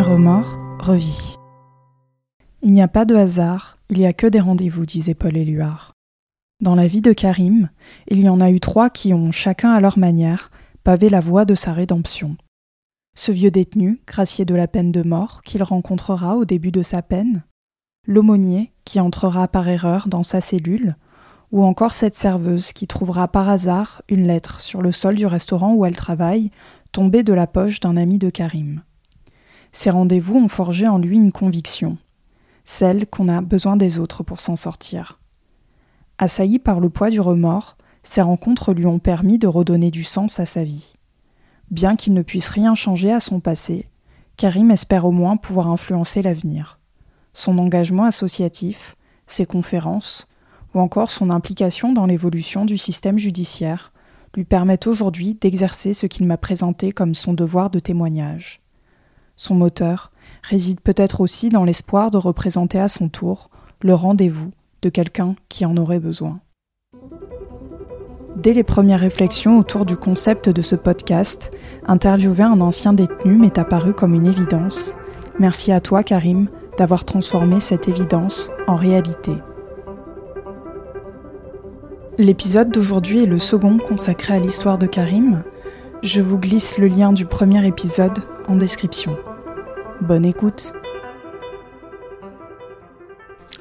Remords revit. Il n'y a pas de hasard, il n'y a que des rendez-vous, disait Paul Éluard. Dans la vie de Karim, il y en a eu trois qui ont, chacun à leur manière, pavé la voie de sa rédemption. Ce vieux détenu, gracié de la peine de mort, qu'il rencontrera au début de sa peine, l'aumônier qui entrera par erreur dans sa cellule, ou encore cette serveuse qui trouvera par hasard une lettre sur le sol du restaurant où elle travaille, tombée de la poche d'un ami de Karim. Ces rendez-vous ont forgé en lui une conviction, celle qu'on a besoin des autres pour s'en sortir. Assailli par le poids du remords, ces rencontres lui ont permis de redonner du sens à sa vie. Bien qu'il ne puisse rien changer à son passé, Karim espère au moins pouvoir influencer l'avenir. Son engagement associatif, ses conférences, ou encore son implication dans l'évolution du système judiciaire lui permettent aujourd'hui d'exercer ce qu'il m'a présenté comme son devoir de témoignage. Son moteur réside peut-être aussi dans l'espoir de représenter à son tour le rendez-vous de quelqu'un qui en aurait besoin. Dès les premières réflexions autour du concept de ce podcast, interviewer un ancien détenu m'est apparu comme une évidence. Merci à toi, Karim, d'avoir transformé cette évidence en réalité. L'épisode d'aujourd'hui est le second consacré à l'histoire de Karim. Je vous glisse le lien du premier épisode en description. Bonne écoute.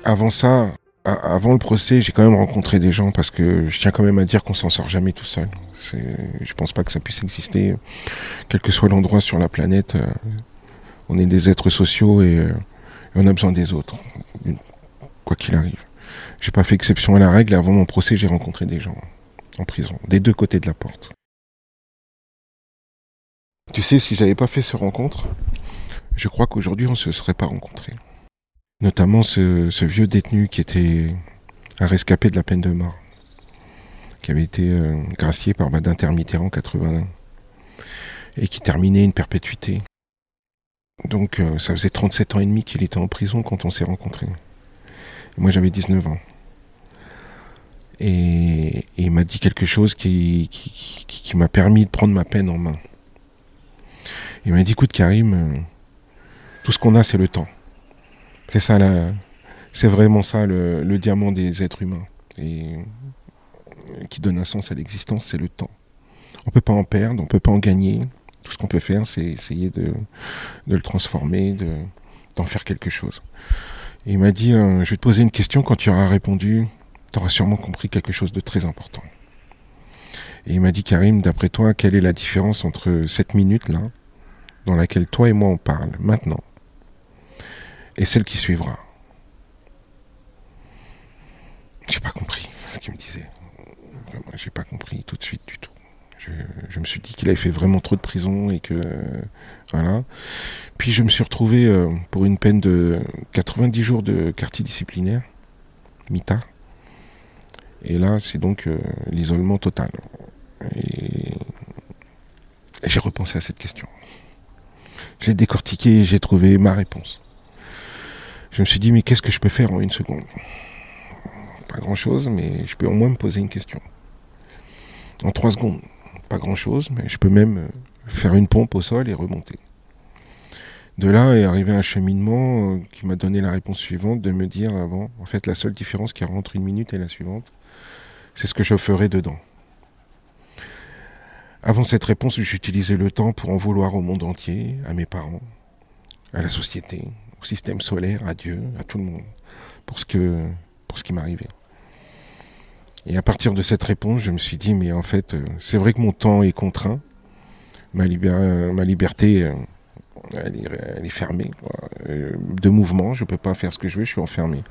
Avant ça, avant le procès, j'ai quand même rencontré des gens parce que je tiens quand même à dire qu'on s'en sort jamais tout seul. Je pense pas que ça puisse exister, quel que soit l'endroit sur la planète. Euh, on est des êtres sociaux et, euh, on a besoin des autres, quoi qu'il arrive. J'ai pas fait exception à la règle. Avant mon procès, j'ai rencontré des gens en prison, des deux côtés de la porte. Tu sais, si j'avais pas fait cette rencontre, je crois qu'aujourd'hui on se serait pas rencontrés notamment ce, vieux détenu qui était un rescapé de la peine de mort, qui avait été euh, gracié par Madame Mitterrand en 81 et qui terminait une perpétuité. Donc euh, ça faisait 37 ans et demi qu'il était en prison quand on s'est rencontrés. moi j'avais 19 ans. Et, il m'a dit quelque chose qui, qui, m'a permis de prendre ma peine en main. Il m'a dit, écoute Karim, euh, tout ce qu'on a c'est le temps. C'est ça, c'est vraiment ça le, diamant des êtres humains. Et qui donne un sens à l'existence, c'est le temps. On peut pas en perdre, on peut pas en gagner. Tout ce qu'on peut faire, c'est essayer de, le transformer, d'en faire quelque chose. Et il m'a dit, euh, je vais te poser une question, quand tu auras répondu, tu auras sûrement compris quelque chose de très important. Et il m'a dit, Karim, d'après toi, quelle est la différence entre cette minute-là, dans laquelle toi et moi on parle, maintenant, et celle qui suivra. J'ai pas compris ce qu'il me disait. J'ai pas compris tout de suite du tout. Je, me suis dit qu'il avait fait vraiment trop de prison et que voilà. Puis je me suis retrouvé euh, pour une peine de 90 jours de quartier disciplinaire, MITA. Et là, c'est donc euh, l'isolement total. et j'ai repensé à cette question. J'ai décortiqué et j'ai trouvé ma réponse. Je me suis dit, mais qu'est-ce que je peux faire en une seconde? Pas grand-chose, mais je peux au moins me poser une question. En trois secondes, pas grand-chose, mais je peux même euh, faire une pompe au sol et remonter. De là est arrivé un cheminement euh, qui m'a donné la réponse suivante, de me dire avant, en fait, la seule différence qui y a entre une minute et la suivante, c'est ce que je ferai dedans. Avant cette réponse, j'utilisais le temps pour en vouloir au monde entier, à mes parents, à la société, au système solaire, à Dieu, à tout le monde, pour ce, que, pour ce qui m'arrivait. Et à partir de cette réponse, je me suis dit, mais en fait, euh, c'est vrai que mon temps est contraint, ma, ma liberté, euh, elle est, fermée, euh, de mouvement, je ne peux pas faire ce que je veux, je suis enfermé.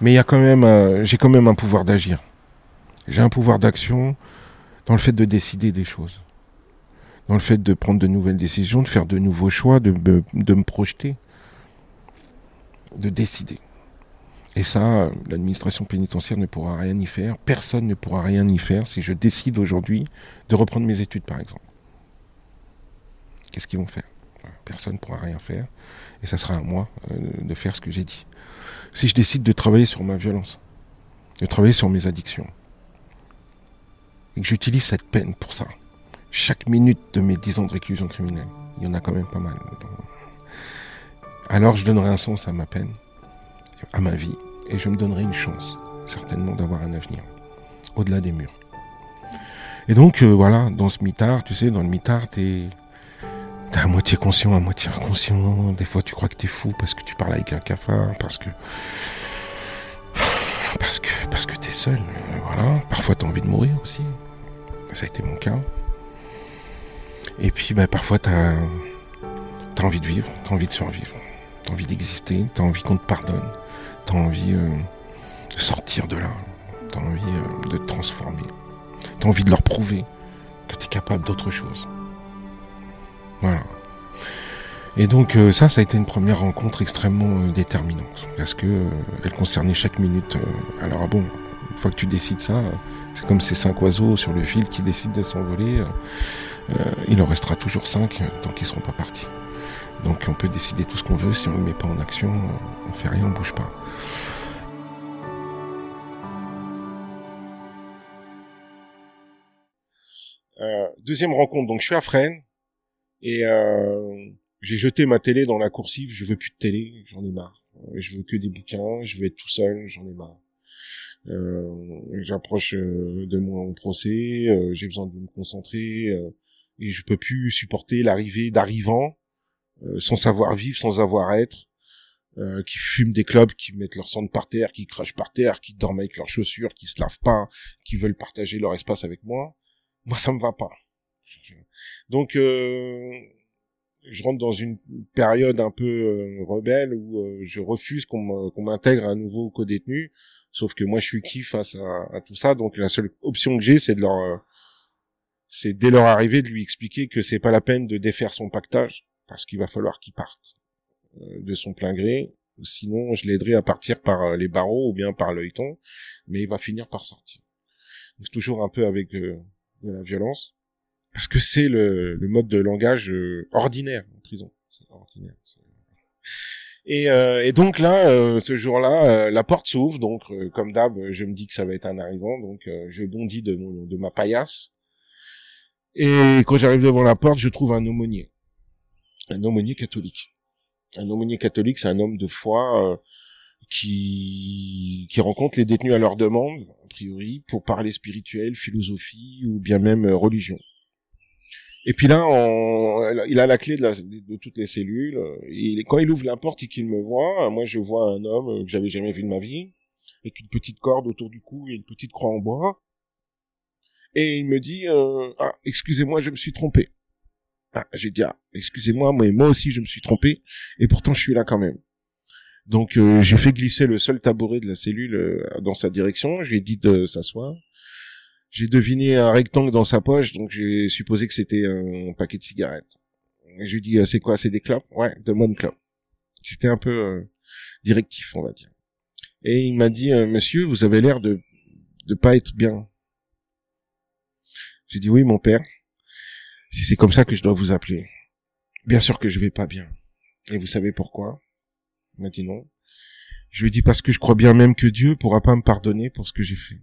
Mais j'ai quand même un pouvoir d'agir. J'ai un pouvoir d'action dans le fait de décider des choses, dans le fait de prendre de nouvelles décisions, de faire de nouveaux choix, de, de me projeter de décider. Et ça, l'administration pénitentiaire ne pourra rien y faire. Personne ne pourra rien y faire si je décide aujourd'hui de reprendre mes études, par exemple. Qu'est-ce qu'ils vont faire? Personne ne pourra rien faire. Et ça sera à moi euh, de faire ce que j'ai dit. Si je décide de travailler sur ma violence, de travailler sur mes addictions, et que j'utilise cette peine pour ça, chaque minute de mes 10 ans de réclusion criminelle, il y en a quand même pas mal. Alors je donnerai un sens à ma peine, à ma vie, et je me donnerai une chance, certainement, d'avoir un avenir, au-delà des murs. Et donc, euh, voilà, dans ce mitard, tu sais, dans le mitard, t'es à moitié conscient, à moitié inconscient. Des fois, tu crois que t'es fou parce que tu parles avec un cafard, parce que. Parce que, parce que t'es seul. Euh, voilà. Parfois, t'as envie de mourir aussi. Ça a été mon cas. Et puis, bah, parfois, t'as. T'as envie de vivre, t'as envie de survivre, t'as envie d'exister, t'as envie qu'on te pardonne, t'as envie euh, de sortir de là, t'as envie euh, de te transformer, t'as envie de leur prouver que t'es capable d'autre chose. Voilà. Et donc euh, ça, ça a été une première rencontre extrêmement déterminante parce que elle concernait chaque minute. alors ah bon, une fois que tu décides ça, c'est comme ces cinq oiseaux sur le fil qui décident de s'envoler. il en restera toujours cinq tant qu'ils seront pas partis. Donc on peut décider tout ce qu'on veut. Si on ne le met pas en action, on fait rien, on bouge pas. deuxième rencontre, donc je suis à Fresnes, et euh, j'ai jeté ma télé dans la coursive, je veux plus de télé, j'en ai marre. Euh, je veux que des bouquins, je veux être tout seul, j'en ai marre. Euh, J'approche euh, de mon procès, j'ai besoin de me concentrer. Et je peux plus supporter l'arrivée d'arrivants sans savoir vivre, sans savoir être, qui fument des clubs, qui mettent leur sang par terre, qui crachent par terre, qui dorment avec leurs chaussures, qui se lavent pas, qui veulent partager leur espace avec moi. Moi, ça me va pas. Donc, euh, je rentre dans une période un peu euh, rebelle où euh, je refuse qu'on m'intègre à nouveau au co-détenu. Sauf que moi, je suis qui face à, tout ça. Donc, la seule option que j'ai, c'est de leur, c'est dès leur arrivée de lui expliquer que c'est pas la peine de défaire son pactage parce qu'il va falloir qu'il parte de son plein gré. Sinon, je l'aiderai à partir par les barreaux ou bien par l'œilleton, mais il va finir par sortir. Donc, toujours un peu avec de la violence parce que c'est le, mode de langage euh, ordinaire en prison. C'est ordinaire. Et, euh, donc là, euh, ce jour-là, euh, la porte s'ouvre, donc comme d'hab, je me dis que ça va être un arrivant, donc je bondis de, mon, de ma paillasse. Et quand j'arrive devant la porte, je trouve un aumônier, un aumônier catholique. Un aumônier catholique, c'est un homme de foi qui qui rencontre les détenus à leur demande, a priori, pour parler spirituel, philosophie ou bien même religion. Et puis là, il a la clé de, toutes les cellules. Et quand il ouvre la porte et qu'il me voit, moi je vois un homme que j'avais jamais vu de ma vie, avec une petite corde autour du cou et une petite croix en bois. Et il me dit, euh, ah, excusez-moi, je me suis trompé. Ah, j'ai dit, ah, excusez-moi, mais moi aussi je me suis trompé, et pourtant je suis là quand même. Donc euh, j'ai fait glisser le seul tabouret de la cellule euh, dans sa direction, je lui ai dit de s'asseoir. J'ai deviné un rectangle dans sa poche, donc j'ai supposé que c'était un paquet de cigarettes. Et je lui dis, euh, c'est quoi, c'est des clopes? Ouais, de moi une clope. J'étais un peu directif, on va dire. Et il m'a dit, monsieur, vous avez l'air de de pas être bien. J'ai dit, oui, mon père. Si c'est comme ça que je dois vous appeler. Bien sûr que je vais pas bien. Et vous savez pourquoi? Il m'a dit non. Je lui dit parce que je crois bien même que Dieu pourra pas me pardonner pour ce que j'ai fait.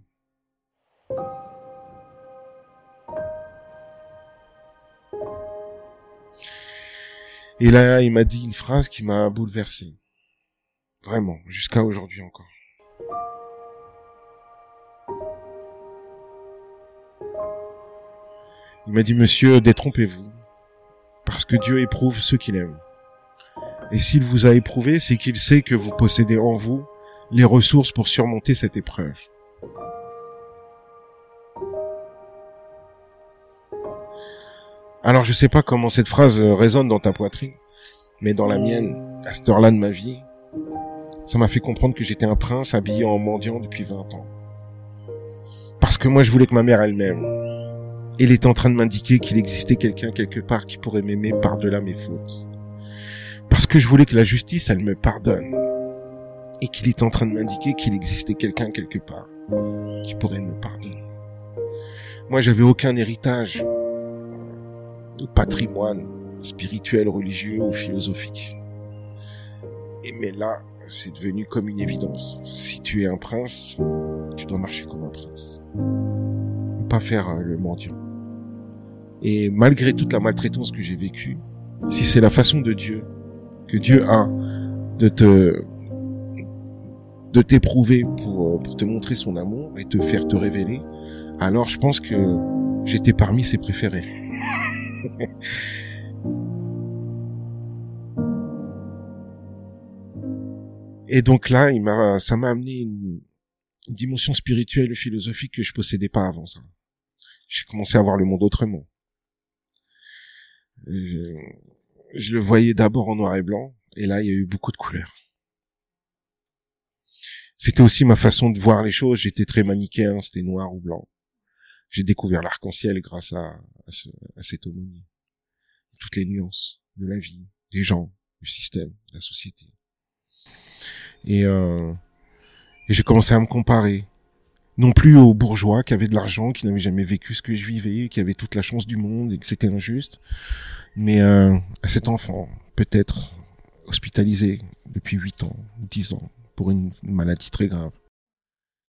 Et là, il m'a dit une phrase qui m'a bouleversé. Vraiment, jusqu'à aujourd'hui encore. Il m'a dit, monsieur, détrompez-vous, parce que Dieu éprouve ceux qu'il aime. Et s'il vous a éprouvé, c'est qu'il sait que vous possédez en vous les ressources pour surmonter cette épreuve. Alors je sais pas comment cette phrase euh, résonne dans ta poitrine, mais dans la mienne, à cette heure-là de ma vie, ça m'a fait comprendre que j'étais un prince habillé en mendiant depuis 20 ans. Parce que moi je voulais que ma mère elle-même, elle était en train de m'indiquer qu'il existait quelqu'un quelque part qui pourrait m'aimer par-delà mes fautes. Parce que je voulais que la justice, elle me pardonne. Et qu'il était en train de m'indiquer qu'il existait quelqu'un quelque part qui pourrait me pardonner. Moi, j'avais aucun héritage patrimoine spirituel, religieux ou philosophique. Et mais là, c'est devenu comme une évidence. Si tu es un prince, tu dois marcher comme un prince. Pas faire euh, le mendiant. Et malgré toute la maltraitance que j'ai vécue, si c'est la façon de Dieu, que Dieu a de te de t'éprouver pour, pour te montrer son amour et te faire te révéler, alors je pense que j'étais parmi ses préférés. et donc là, il m'a, ça m'a amené une, dimension spirituelle et philosophique que je possédais pas avant ça. J'ai commencé à voir le monde autrement. Je, je le voyais d'abord en noir et blanc, et là, il y a eu beaucoup de couleurs. C'était aussi ma façon de voir les choses. J'étais très manichéen, c'était noir ou blanc. J'ai découvert l'arc-en-ciel grâce à, à, cette homonie. Toutes les nuances de la vie, des gens, du système, de la société. Et, euh, et j'ai commencé à me comparer. Non plus aux bourgeois qui avaient de l'argent, qui n'avaient jamais vécu ce que je vivais, qui avaient toute la chance du monde et que c'était injuste. Mais euh, à cet enfant, peut-être hospitalisé depuis 8 ans, 10 ans, pour une maladie très grave,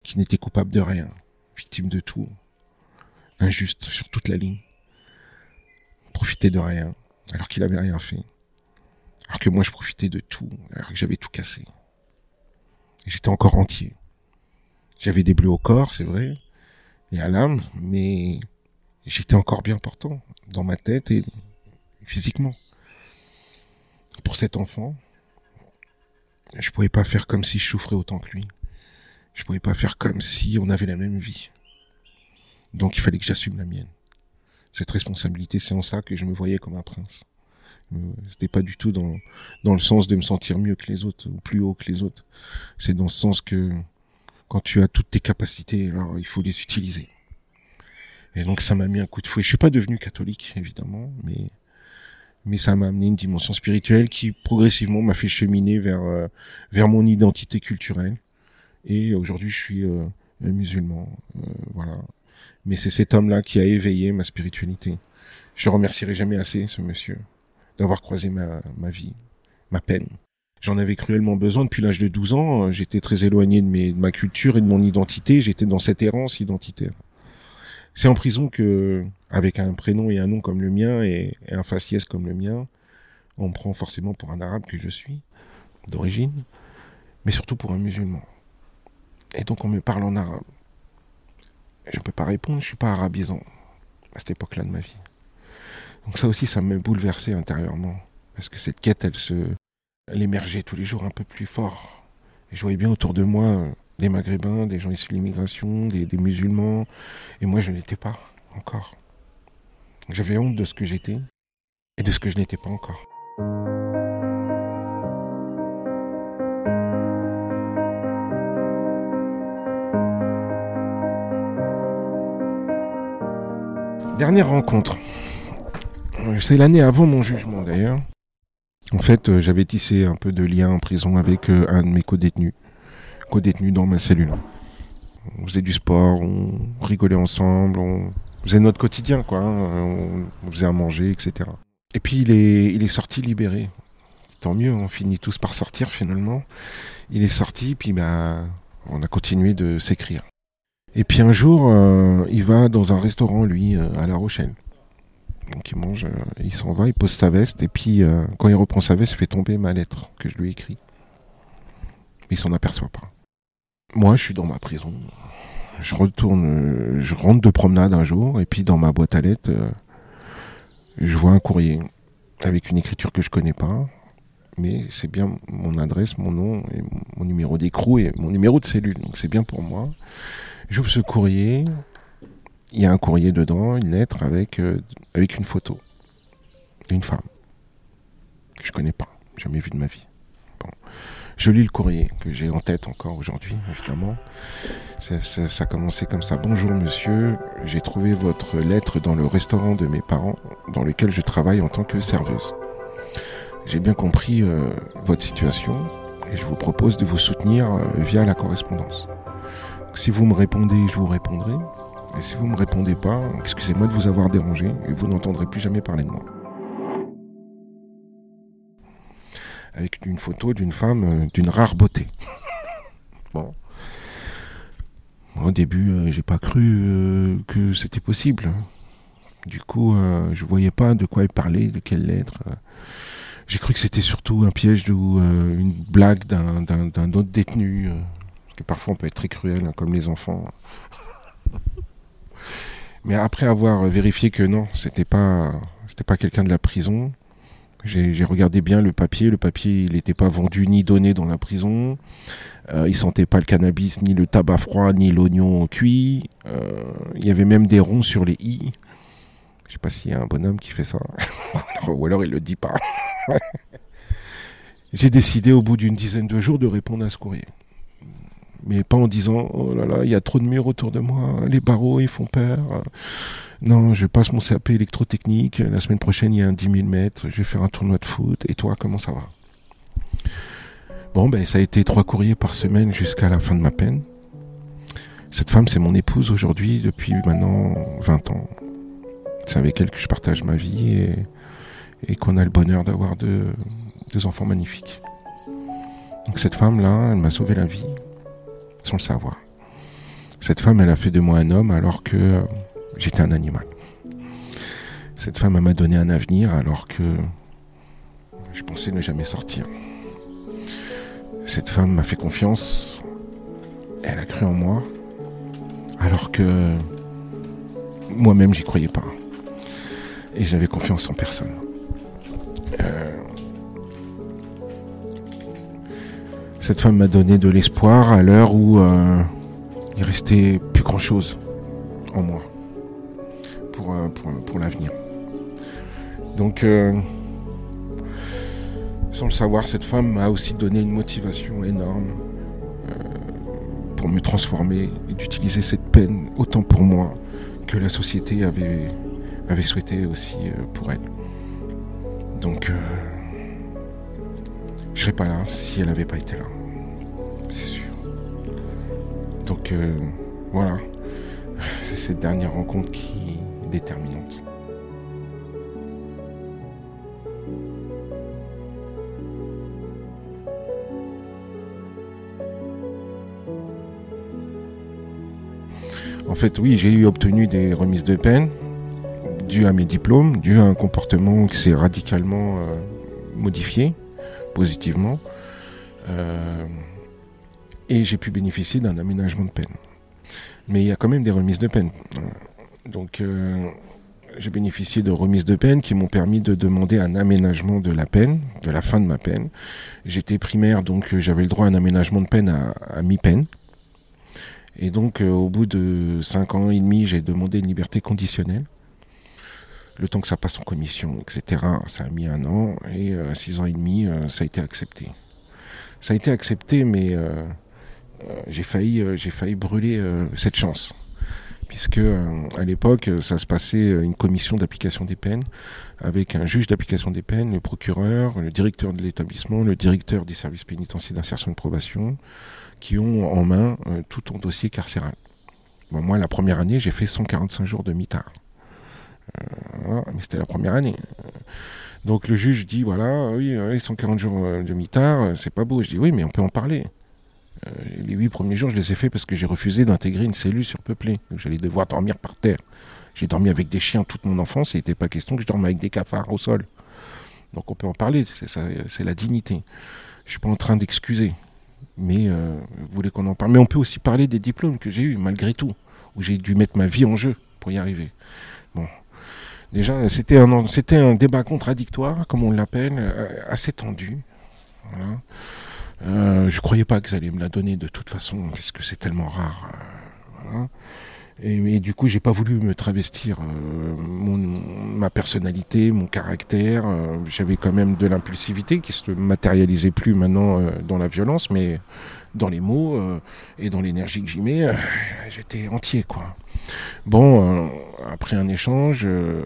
qui n'était coupable de rien, victime de tout, injuste sur toute la ligne, profitait de rien, alors qu'il avait rien fait, alors que moi je profitais de tout, alors que j'avais tout cassé. J'étais encore entier. J'avais des bleus au corps, c'est vrai, et à l'âme, mais j'étais encore bien portant dans ma tête et physiquement. Pour cet enfant, je pouvais pas faire comme si je souffrais autant que lui. Je pouvais pas faire comme si on avait la même vie. Donc il fallait que j'assume la mienne. Cette responsabilité, c'est en ça que je me voyais comme un prince. Euh, c'était pas du tout dans, dans le sens de me sentir mieux que les autres ou plus haut que les autres. C'est dans ce sens que quand tu as toutes tes capacités, alors il faut les utiliser. Et donc ça m'a mis un coup de fouet. Je suis pas devenu catholique, évidemment, mais mais ça m'a amené une dimension spirituelle qui progressivement m'a fait cheminer vers euh, vers mon identité culturelle. Et aujourd'hui, je suis euh, musulman, voilà. Mais c'est cet homme-là qui a éveillé ma spiritualité. Je remercierai jamais assez ce monsieur d'avoir croisé ma, ma vie, ma peine. J'en avais cruellement besoin depuis l'âge de 12 ans. J'étais très éloigné de, mes, de ma culture et de mon identité. J'étais dans cette errance identitaire. C'est en prison que, avec un prénom et un nom comme le mien et, un faciès comme le mien, on me prend forcément pour un arabe que je suis, d'origine, mais surtout pour un musulman. Et donc on me parle en arabe. Je ne peux pas répondre, je suis pas arabisant à cette époque-là de ma vie. Donc ça aussi, ça m'a bouleversé intérieurement. Parce que cette quête, elle se, elle émergeait tous les jours un peu plus fort. Je voyais bien autour de moi euh, des Maghrébins, des gens issus de l'immigration, des, des, musulmans. Et moi, je n'étais pas encore. J'avais honte de ce que j'étais et de ce que je n'étais pas encore. Dernière rencontre. C'est l'année avant mon jugement d'ailleurs. En fait, euh, j'avais tissé un peu de lien en prison avec euh, un de mes co-détenus, co-détenus dans ma cellule. On faisait du sport, on rigolait ensemble, on faisait notre quotidien, quoi. Hein. On faisait à manger, etc. Et puis il est, sorti libéré. Tant mieux, on finit tous par sortir finalement. Il est sorti, puis bah, on a continué de s'écrire. Et puis un jour, euh, il va dans un restaurant, lui, à La Rochelle. Donc il mange, euh, il s'en va, il pose sa veste, et puis euh, quand il reprend sa veste, il fait tomber ma lettre que je lui ai écrite. Il s'en aperçoit pas. Moi, je suis dans ma prison. Je retourne, euh, je rentre de promenade un jour, et puis dans ma boîte à lettres, je vois un courrier avec une écriture que je connais pas, mais c'est bien mon adresse, mon nom, et mon numéro d'écrou et mon numéro de cellule. Donc c'est bien pour moi. J'ouvre ce courrier, il y a un courrier dedans, une lettre avec, euh, avec une photo d'une femme que je connais pas, jamais vue de ma vie. Bon. Je lis le courrier que j'ai en tête encore aujourd'hui, évidemment. Ça, ça, a commencé comme ça. Bonjour monsieur, j'ai trouvé votre lettre dans le restaurant de mes parents dans lequel je travaille en tant que serveuse. J'ai bien compris euh, votre situation et je vous propose de vous soutenir euh, via la correspondance. Si vous me répondez, je vous répondrai. Et si vous ne me répondez pas, excusez-moi de vous avoir dérangé et vous n'entendrez plus jamais parler de moi. avec une photo d'une femme d'une rare beauté. bon. Au début, j'ai pas cru que c'était possible. Du coup, je voyais pas de quoi il parlait, de quelle lettre. J'ai cru que c'était surtout un piège ou une blague d'un autre détenu. que parfois on peut être très cruel, hein, comme les enfants. Mais après avoir vérifié que non, c'était pas, c'était pas quelqu'un de la prison, j'ai regardé bien le papier. Le papier, il n'était pas vendu ni donné dans la prison. Euh, il sentait pas le cannabis, ni le tabac froid, ni l'oignon cuit. Euh, il y avait même des ronds sur les i. Je sais pas s'il y a un bonhomme qui fait ça. Ou alors il le dit pas. J'ai décidé au bout d'une dizaine de jours de répondre à ce courrier mais pas en disant oh là là, il y a trop de murs autour de moi, les barreaux ils font peur. Non, je passe mon CAP électrotechnique, la semaine prochaine il y a un 10 000 mètres, je vais faire un tournoi de foot, et toi comment ça va? Bon, ben ça a été trois courriers par semaine jusqu'à la fin de ma peine. Cette femme, c'est mon épouse aujourd'hui depuis maintenant 20 ans. C'est avec elle que je partage ma vie et, et qu'on a le bonheur d'avoir deux, deux enfants magnifiques. Donc cette femme-là, elle m'a sauvé la vie sans le savoir. Cette femme, elle a fait de moi un homme alors que euh, j'étais un animal. Cette femme, m'a donné un avenir alors que je pensais ne jamais sortir. Cette femme m'a fait confiance. Elle a cru en moi alors que moi-même, j'y croyais pas. Et j'avais confiance en personne. Euh, Cette femme m'a donné de l'espoir à l'heure où euh, il restait plus grand chose en moi pour, euh, pour, l'avenir. Donc, euh, sans le savoir, cette femme m'a aussi donné une motivation énorme pour me transformer et d'utiliser cette peine autant pour moi que la société avait, avait souhaité aussi pour elle. Donc, je serais pas là si elle n'avait pas été là. C'est sûr. Donc euh, voilà. C'est cette dernière rencontre qui est déterminante. En fait, oui, j'ai eu obtenu des remises de peine dues à mes diplômes, dues à un comportement qui s'est radicalement euh, modifié positivement. Euh, et j'ai pu bénéficier d'un aménagement de peine. Mais il y a quand même des remises de peine. Donc euh, j'ai bénéficié de remises de peine qui m'ont permis de demander un aménagement de la peine, de la fin de ma peine. J'étais primaire, donc j'avais le droit à un aménagement de peine à, mi-peine. Et donc au bout de 5 ans et demi, j'ai demandé une liberté conditionnelle le temps que ça passe en commission, etc. Ça a mis un an et à 6 ans et demi, euh, ça a été accepté. Ça a été accepté, mais euh, euh, j'ai failli, j'ai failli brûler cette chance. Puisque à l'époque, ça se passait une commission d'application des peines avec un juge d'application des peines, le procureur, le directeur de l'établissement, le directeur des services pénitentiaires d'insertion et de probation, qui ont en main tout ton dossier carcéral. moi, la première année, j'ai fait 145 jours de mitard. Euh, mais c'était la première année. Donc le juge dit voilà, oui, 140 jours euh, de mitard, euh, c'est pas beau. Je dis oui, mais on peut en parler. les huit premiers jours, je les ai faits parce que j'ai refusé d'intégrer une cellule surpeuplée. J'allais devoir dormir par terre. J'ai dormi avec des chiens toute mon enfance et il n'était pas question que je dorme avec des cafards au sol. Donc on peut en parler, c'est la dignité. Je ne suis pas en train d'excuser. Mais voulez qu'on en parle? Mais on peut aussi parler des diplômes que j'ai eus, malgré tout, où j'ai dû mettre ma vie en jeu pour y arriver. Bon, Déjà, c'était un, débat contradictoire, comme on l'appelle, euh, assez tendu. Voilà. Euh, je croyais pas qu'ils allaient me la donner de toute façon, puisque c'est tellement rare. Euh, et, du coup, j'ai pas voulu me travestir ma personnalité, mon caractère. J'avais quand même de l'impulsivité qui se matérialisait plus maintenant dans la violence, mais dans les mots et dans l'énergie que j'y mets, j'étais entier, quoi. Bon, euh, après un échange, euh,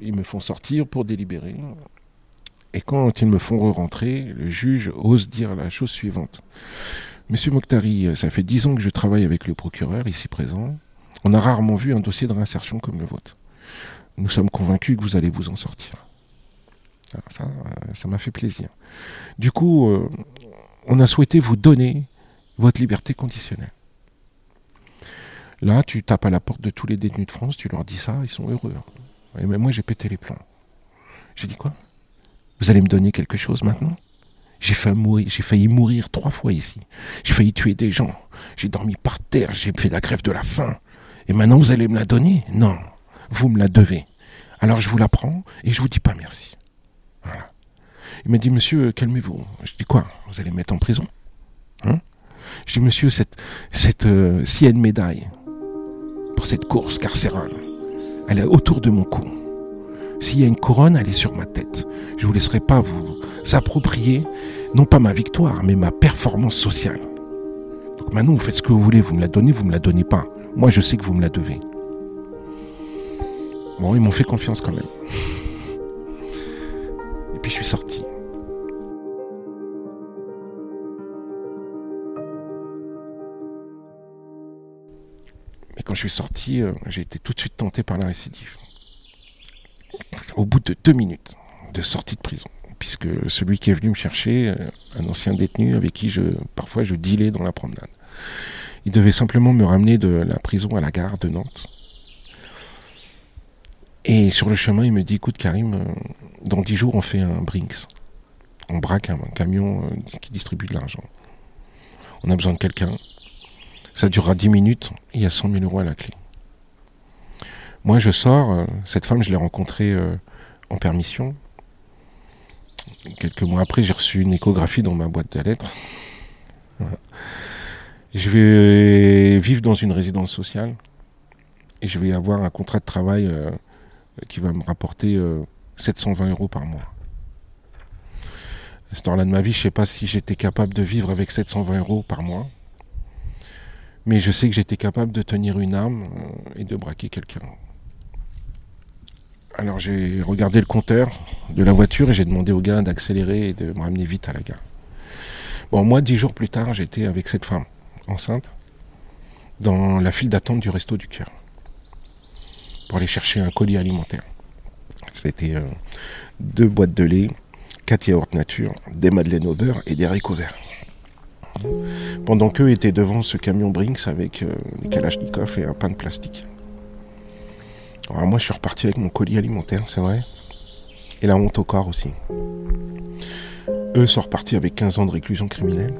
ils me font sortir pour délibérer. Et quand ils me font re-rentrer, le juge ose dire la chose suivante. Monsieur Mokhtari, ça fait dix ans que je travaille avec le procureur ici présent. On a rarement vu un dossier de réinsertion comme le vôtre. Nous sommes convaincus que vous allez vous en sortir. ça, euh, ça m'a fait plaisir. Du coup, on a souhaité vous donner votre liberté conditionnelle. Là, tu tapes à la porte de tous les détenus de France, tu leur dis ça, ils sont heureux. Et même moi, j'ai pété les plombs. J'ai dit quoi? Vous allez me donner quelque chose maintenant? J'ai failli, mourir, trois fois ici. J'ai failli tuer des gens. J'ai dormi par terre. J'ai fait la grève de la faim. Et maintenant, vous allez me la donner? Non, vous me la devez. Alors je vous la prends et je vous dis pas merci. Voilà. Il m'a dit, monsieur, calmez-vous. Je dis quoi? Vous allez me mettre en prison? Hein? Je dis, monsieur, cette, cette, euh, médaille pour cette course carcérale, elle est autour de mon cou. S'il y a une couronne, elle est sur ma tête. Je ne vous laisserai pas vous approprier, non pas ma victoire, mais ma performance sociale. Donc maintenant, vous faites ce que vous voulez, vous me la donnez, vous ne me la donnez pas. Moi, je sais que vous me la devez. Bon, ils m'ont fait confiance quand même. Et puis je suis sorti. Quand je suis sorti, euh, j'ai été tout de suite tenté par la récidive. Au bout de deux minutes de sortie de prison, puisque celui qui est venu me chercher, euh, un ancien détenu avec qui je parfois je dealais dans la promenade, il devait simplement me ramener de la prison à la gare de Nantes. Et sur le chemin, il me dit, écoute Karim, euh, dans dix jours, on fait un Brinks. On braque un, camion qui distribue de l'argent. On a besoin de quelqu'un. Ça durera dix minutes, il y a 100 000 euros à la clé. Moi, je sors, euh, cette femme, je l'ai rencontrée en permission. Quelques mois après, j'ai reçu une échographie dans ma boîte de lettres. Je vais vivre dans une résidence sociale et je vais avoir un contrat de travail qui va me rapporter 720 euros par mois. À cette heure-là de ma vie, je ne sais pas si j'étais capable de vivre avec 720 euros par mois. Mais je sais que j'étais capable de tenir une arme euh, et de braquer quelqu'un. Alors j'ai regardé le compteur de la voiture et j'ai demandé au gars d'accélérer et de me ramener vite à la gare. Bon, moi, dix jours plus tard, j'étais avec cette femme enceinte dans la file d'attente du resto du cœur pour aller chercher un colis alimentaire. C'était euh, deux boîtes de lait, quatre yaourts nature, des madeleines au beurre et des haricots verts. Pendant qu'eux étaient devant ce camion Brinks avec euh, des kalachnikovs et un pain de plastique. Alors moi je suis reparti avec mon colis alimentaire, c'est vrai. Et la honte au corps aussi. Eux sont repartis avec 15 ans de réclusion criminelle.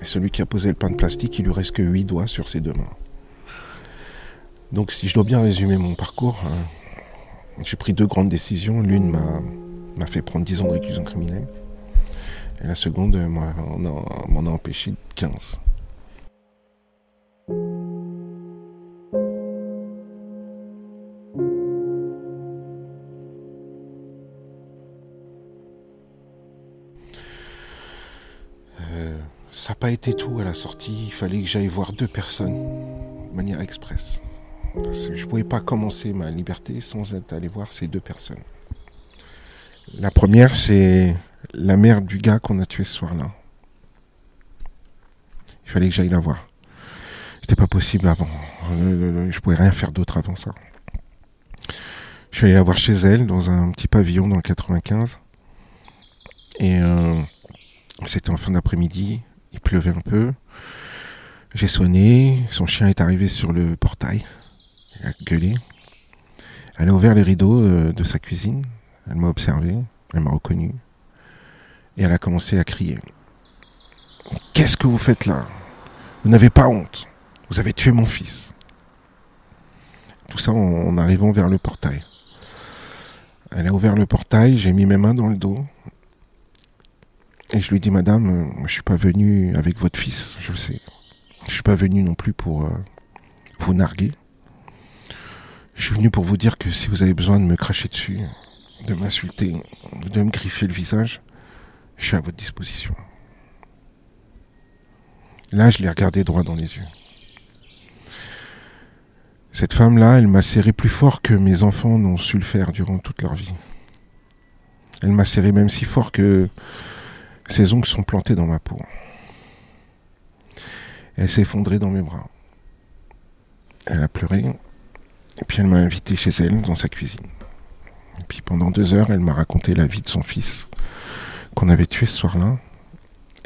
Et celui qui a posé le pain de plastique, il lui reste que 8 doigts sur ses deux mains. Donc si je dois bien résumer mon parcours, hein, j'ai pris deux grandes décisions. L'une m'a fait prendre 10 ans de réclusion criminelle. Et la seconde m'en a, empêché 15. Euh, ça n'a pas été tout à la sortie. Il fallait que j'aille voir deux personnes de manière express. Je ne pouvais pas commencer ma liberté sans être allé voir ces deux personnes. La première, c'est la mère du gars qu'on a tué ce soir-là. Il fallait que j'aille la voir. C'était pas possible avant. Euh, je pouvais rien faire d'autre avant ça. Je suis allé la voir chez elle, dans un petit pavillon dans le 95. Et euh, c'était en fin d'après-midi. Il pleuvait un peu. J'ai sonné. Son chien est arrivé sur le portail. Elle a gueulé. Elle a ouvert les rideaux euh, de sa cuisine. Elle m'a observé. Elle m'a reconnu. Et elle a commencé à crier. Qu'est-ce que vous faites là? Vous n'avez pas honte. Vous avez tué mon fils. Tout ça en, arrivant vers le portail. Elle a ouvert le portail, j'ai mis mes mains dans le dos. Et je lui dis, Madame, je suis pas venu avec votre fils, je sais. Je suis pas venu non plus pour euh, vous narguer. Je suis venu pour vous dire que si vous avez besoin de me cracher dessus, de m'insulter, de me griffer le visage, je suis à votre disposition. Là, je l'ai regardé droit dans les yeux. Cette femme-là, elle m'a serré plus fort que mes enfants n'ont su le faire durant toute leur vie. Elle m'a serré même si fort que ses ongles sont plantés dans ma peau. Elle s'est effondrée dans mes bras. Elle a pleuré, et puis elle m'a invité chez elle, dans sa cuisine. Et puis pendant deux heures, elle m'a raconté la vie de son fils qu'on avait tué ce soir-là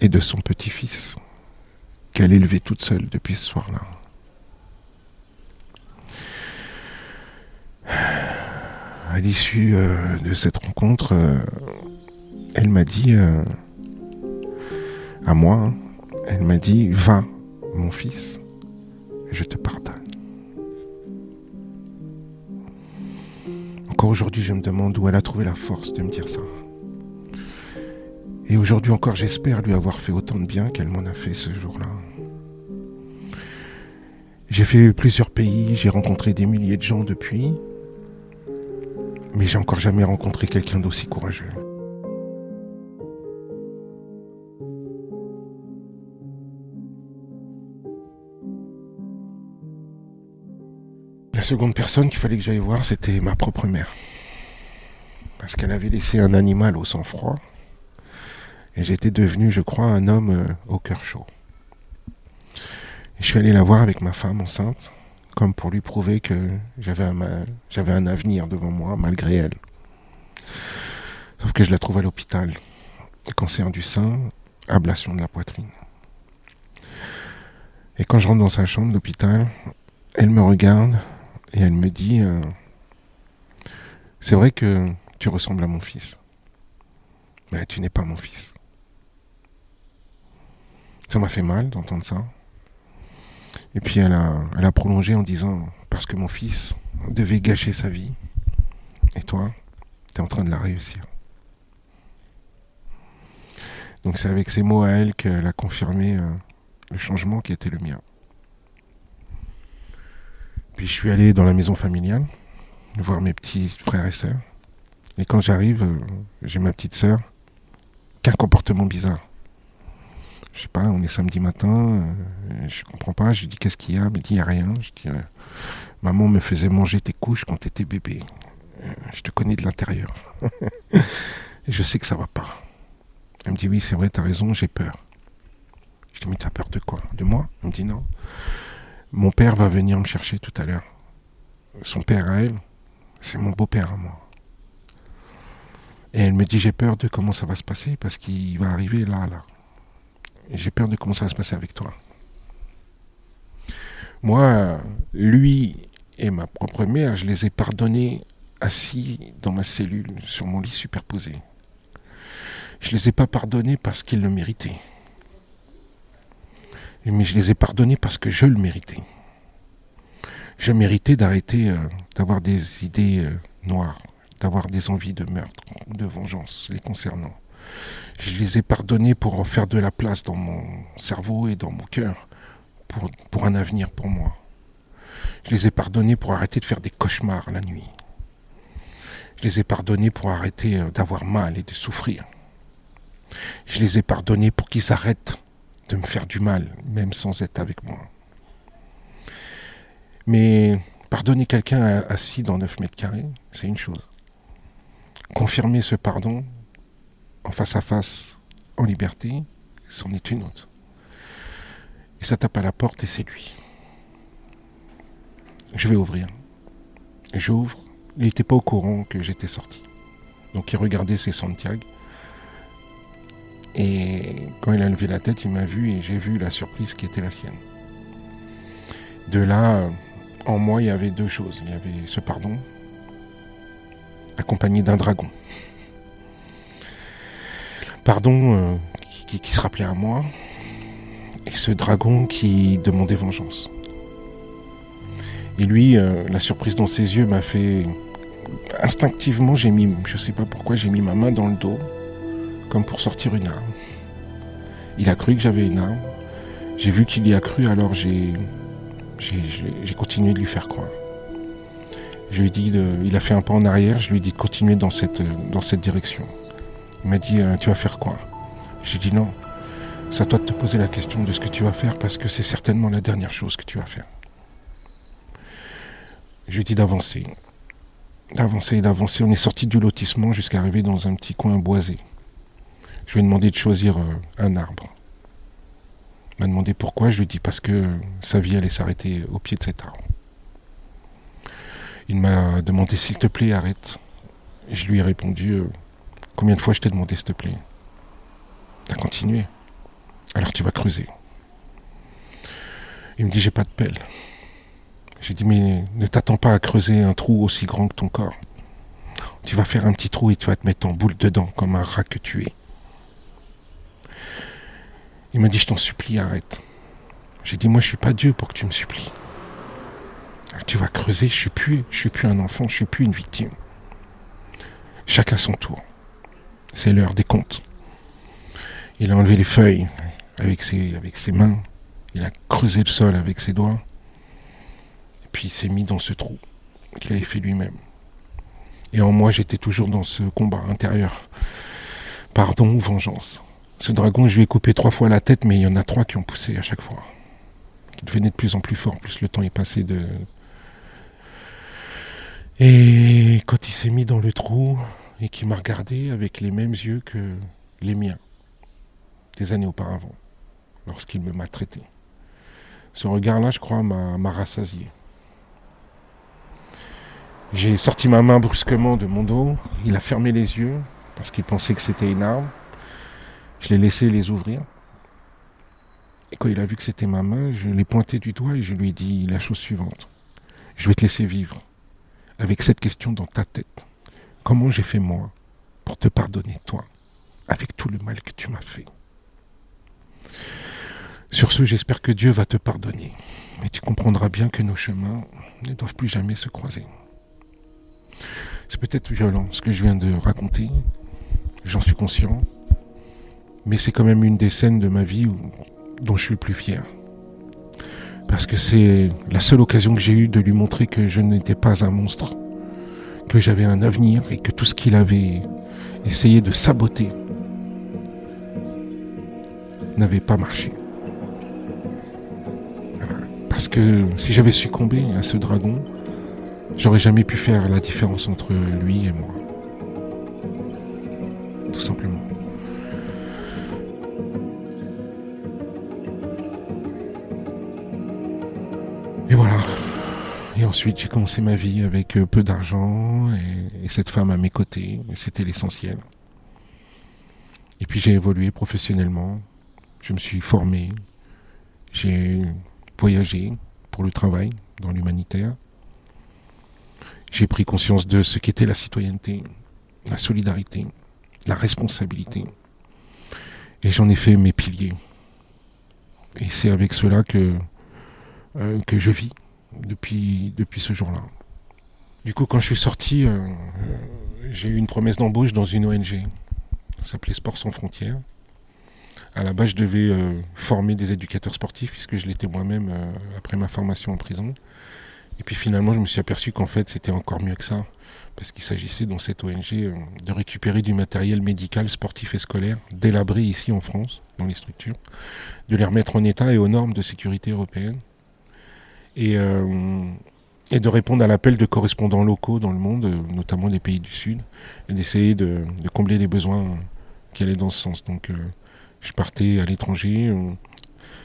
et de son petit-fils qu'elle élevait toute seule depuis ce soir-là. À l'issue euh, de cette rencontre, euh, elle m'a dit euh, à moi, hein, elle m'a dit, va, mon fils, je te pardonne. Encore aujourd'hui, je me demande où elle a trouvé la force de me dire ça. Et aujourd'hui encore, j'espère lui avoir fait autant de bien qu'elle m'en a fait ce jour-là. J'ai fait plusieurs pays, j'ai rencontré des milliers de gens depuis, mais j'ai encore jamais rencontré quelqu'un d'aussi courageux. La seconde personne qu'il fallait que j'aille voir, c'était ma propre mère. Parce qu'elle avait laissé un animal au sang-froid. Et j'étais devenu, je crois, un homme euh, au cœur chaud. Et je suis allé la voir avec ma femme enceinte, comme pour lui prouver que j'avais un, un avenir devant moi, malgré elle. Sauf que je la trouve à l'hôpital. Cancer du sein, ablation de la poitrine. Et quand je rentre dans sa chambre d'hôpital, elle me regarde et elle me dit euh, C'est vrai que tu ressembles à mon fils, mais tu n'es pas mon fils. Ça m'a fait mal d'entendre ça. Et puis elle a, elle a prolongé en disant Parce que mon fils devait gâcher sa vie, et toi, tu es en train de la réussir. Donc c'est avec ces mots à elle qu'elle a confirmé euh, le changement qui était le mien. Puis je suis allé dans la maison familiale, voir mes petits frères et sœurs. Et quand j'arrive, euh, j'ai ma petite sœur, qui a un comportement bizarre. Je sais pas, on est samedi matin, euh, je comprends pas, je lui dis qu'est-ce qu'il y a, elle me dit il n'y a rien. Je dis euh, maman me faisait manger tes couches quand tu étais bébé. je te connais de l'intérieur. je sais que ça va pas. Elle me dit oui, c'est vrai, tu as raison, j'ai peur. Je dis mais as peur de quoi? De moi? Elle me dit non. Mon père va venir me chercher tout à l'heure. Son père à elle, c'est mon beau-père à moi. Et elle me dit j'ai peur de comment ça va se passer parce qu'il va arriver là, là. J'ai peur de comment ça va se passer avec toi. Moi, lui et ma propre mère, je les ai pardonnés assis dans ma cellule, sur mon lit superposé. Je les ai pas pardonnés parce qu'ils le méritaient mais je les ai pardonnés parce que je le méritais. Je méritais d'arrêter euh, d'avoir des idées euh, noires, d'avoir des envies de meurtre, de vengeance les concernant. Je les ai pardonnés pour faire de la place dans mon cerveau et dans mon cœur pour, pour un avenir pour moi. Je les ai pardonnés pour arrêter de faire des cauchemars la nuit. Je les ai pardonnés pour arrêter euh, d'avoir mal et de souffrir. Je les ai pardonnés pour qu'ils arrêtent de me faire du mal, même sans être avec moi. Mais pardonner quelqu'un assis dans 9 mètres carrés, c'est une chose. Confirmer ce pardon en face à face, en liberté, c'en est une autre. Et ça tape à la porte et c'est lui. Je vais ouvrir. J'ouvre. Il n'était pas au courant que j'étais sorti. Donc il regardait ses Santiago. Et quand il a levé la tête, il m'a vu et j'ai vu la surprise qui était la sienne. De là, en moi, il y avait deux choses. Il y avait ce pardon, accompagné d'un dragon. Pardon euh, qui, se rappelait à moi, et ce dragon qui demandait vengeance. Et lui, euh, la surprise dans ses yeux m'a fait... Instinctivement, j'ai mis, je sais pas pourquoi, j'ai mis ma main dans le dos comme pour sortir une arme. Il a cru que j'avais une arme. J'ai vu qu'il y a cru, alors j'ai, continué de lui faire croire. Je lui ai dit, il a fait un pas en arrière, je lui ai dit de continuer dans cette direction. Il m'a dit, euh, tu vas faire quoi? J'ai dit non. C'est à toi de te poser la question de ce que tu vas faire parce que c'est certainement la dernière chose que tu vas faire. Je lui ai dit d'avancer. D'avancer, d'avancer. On est sorti du lotissement jusqu'à arriver dans un petit coin boisé. Je lui ai demandé de choisir euh, un arbre. Il m'a demandé pourquoi, je lui ai dit parce que sa vie allait s'arrêter au pied de cet arbre. Il m'a demandé s'il te plaît, arrête. je lui ai répondu euh, Combien de fois je t'ai demandé, s'il te plaît T'as continué. Alors tu vas creuser. Il me dit J'ai pas de pelle. J'ai dit Mais ne t'attends pas à creuser un trou aussi grand que ton corps. Tu vas faire un petit trou et tu vas te mettre en boule dedans, comme un rat que tu es. Il m'a dit Je t'en supplie, arrête. J'ai dit Moi, je suis pas Dieu pour que tu me supplies. Tu vas creuser, je suis plus, je suis plus un enfant, je suis plus une victime. Chacun son tour. C'est l'heure des comptes. Il a enlevé les feuilles avec ses, mains. Il a creusé le sol avec ses doigts. Puis il s'est mis dans ce trou qu'il avait fait lui-même. Et en moi, j'étais toujours dans ce combat intérieur. Pardon ou vengeance. Ce dragon, je lui ai coupé trois fois la tête, mais il y en a trois qui ont poussé à chaque fois. Qui devenaient de plus en plus fort, plus le temps est passé de, et quand il s'est mis dans le trou et qu'il m'a regardé avec les mêmes yeux que les miens, des années auparavant, lorsqu'il me maltraitait. Ce regard-là, je crois, m'a rassasié. J'ai sorti ma main brusquement de mon dos. Il a fermé les yeux parce qu'il pensait que c'était une arme. Je l'ai laissé les ouvrir. Et quand il a vu que c'était ma main, je l'ai pointé du doigt et je lui ai dit la chose suivante. Je vais te laisser vivre avec cette question dans ta tête. Comment j'ai fait moi pour te pardonner toi, avec tout le mal que tu m'as fait? Sur ce, j'espère que Dieu va te pardonner, mais tu comprendras bien que nos chemins ne doivent plus jamais se croiser. C'est peut-être violent ce que je viens de raconter, j'en suis conscient, mais c'est quand même une des scènes de ma vie dont je suis le plus fier. Parce que c'est la seule occasion que j'ai eue de lui montrer que je n'étais pas un monstre, que j'avais un avenir et que tout ce qu'il avait essayé de saboter n'avait pas marché. Parce que si j'avais succombé à ce dragon, j'aurais jamais pu faire la différence entre lui et moi. Tout simplement. Et ensuite, j'ai commencé ma vie avec euh, peu d'argent et, cette femme à mes côtés. C'était l'essentiel. Et puis j'ai évolué professionnellement. Je me suis formé. J'ai voyagé pour le travail dans l'humanitaire. J'ai pris conscience de ce qu'était la citoyenneté, la solidarité, la responsabilité. Et j'en ai fait mes piliers. Et c'est avec cela que euh, que je vis depuis, depuis ce jour-là. Du coup, quand je suis sorti, euh, euh, j'ai eu une promesse d'embauche dans une ONG. Ça s'appelait Sport sans frontières. À la base, je devais former des éducateurs sportifs, puisque je l'étais moi-même après ma formation en prison. Et puis finalement, je me suis aperçu qu'en fait, c'était encore mieux que ça, parce qu'il s'agissait dans cette ONG de récupérer du matériel médical, sportif et scolaire, délabré ici en France, dans les structures, de les remettre en état et aux normes de sécurité européennes, euh, et, de répondre à l'appel de correspondants locaux dans le monde, euh, notamment des pays du Sud, et d'essayer de, combler les besoins qui allaient dans ce sens. Donc euh, je partais à l'étranger,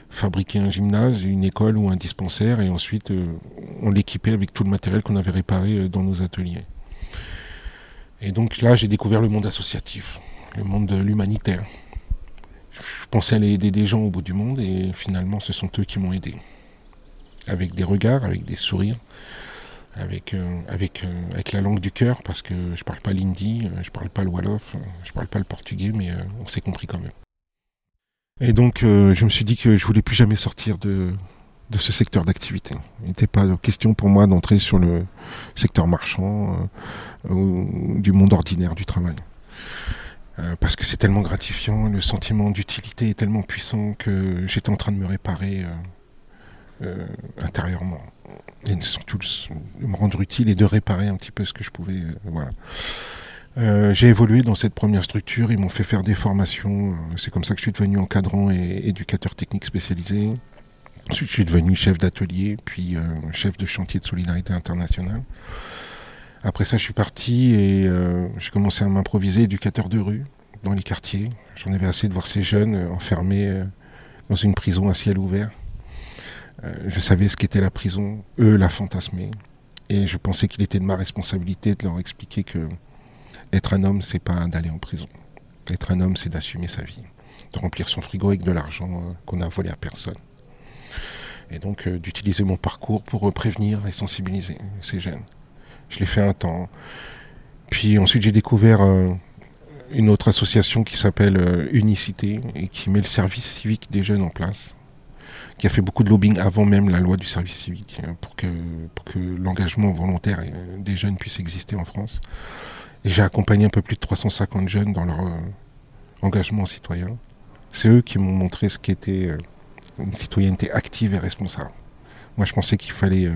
fabriquer un gymnase, une école ou un dispensaire, et ensuite on l'équipait avec tout le matériel qu'on avait réparé dans nos ateliers. Et donc là, j'ai découvert le monde associatif, le monde de l'humanitaire. Je pensais aller aider des gens au bout du monde, et finalement, ce sont eux qui m'ont aidé avec des regards, avec des sourires, avec, euh, avec, euh, avec la langue du cœur, parce que je parle pas l'hindi, euh, je parle pas le wolof, je parle pas le portugais, mais on s'est compris quand même. Et donc je me suis dit que je voulais plus jamais sortir de, de ce secteur d'activité. Il n'était pas question pour moi d'entrer sur le secteur marchand ou du monde ordinaire du travail. parce que c'est tellement gratifiant, le sentiment d'utilité est tellement puissant que j'étais en train de me réparer intérieurement. Et surtout de me rendre utile et de réparer un petit peu ce que je pouvais. Euh, voilà. Euh, j'ai évolué dans cette première structure, ils m'ont fait faire des formations, c'est comme ça que je suis devenu encadrant et éducateur technique spécialisé. Ensuite, je suis devenu chef d'atelier, puis chef de chantier de solidarité internationale. Après ça, je suis parti et j'ai commencé à m'improviser éducateur de rue dans les quartiers. J'en avais assez de voir ces jeunes enfermés dans une prison à ciel ouvert. Euh, je savais ce qu'était la prison, eux la fantasmaient. Et je pensais qu'il était de ma responsabilité de leur expliquer que Être un homme, c'est pas d'aller en prison. Être un homme, c'est d'assumer sa vie, de remplir son frigo avec de l'argent euh, qu'on a volé à personne. Et donc euh, d'utiliser mon parcours pour prévenir et sensibiliser ces jeunes. Je l'ai fait un temps. Puis ensuite j'ai découvert une autre association qui s'appelle Unicité et qui met le service civique des jeunes en place qui a fait beaucoup de lobbying avant même la loi du service civique hein, pour que, l'engagement volontaire euh, des jeunes puisse exister en France. Et j'ai accompagné un peu plus de 350 jeunes dans leur euh, engagement citoyen. C'est eux qui m'ont montré ce qu'était euh, une citoyenneté active et responsable. Moi, je pensais qu'il fallait,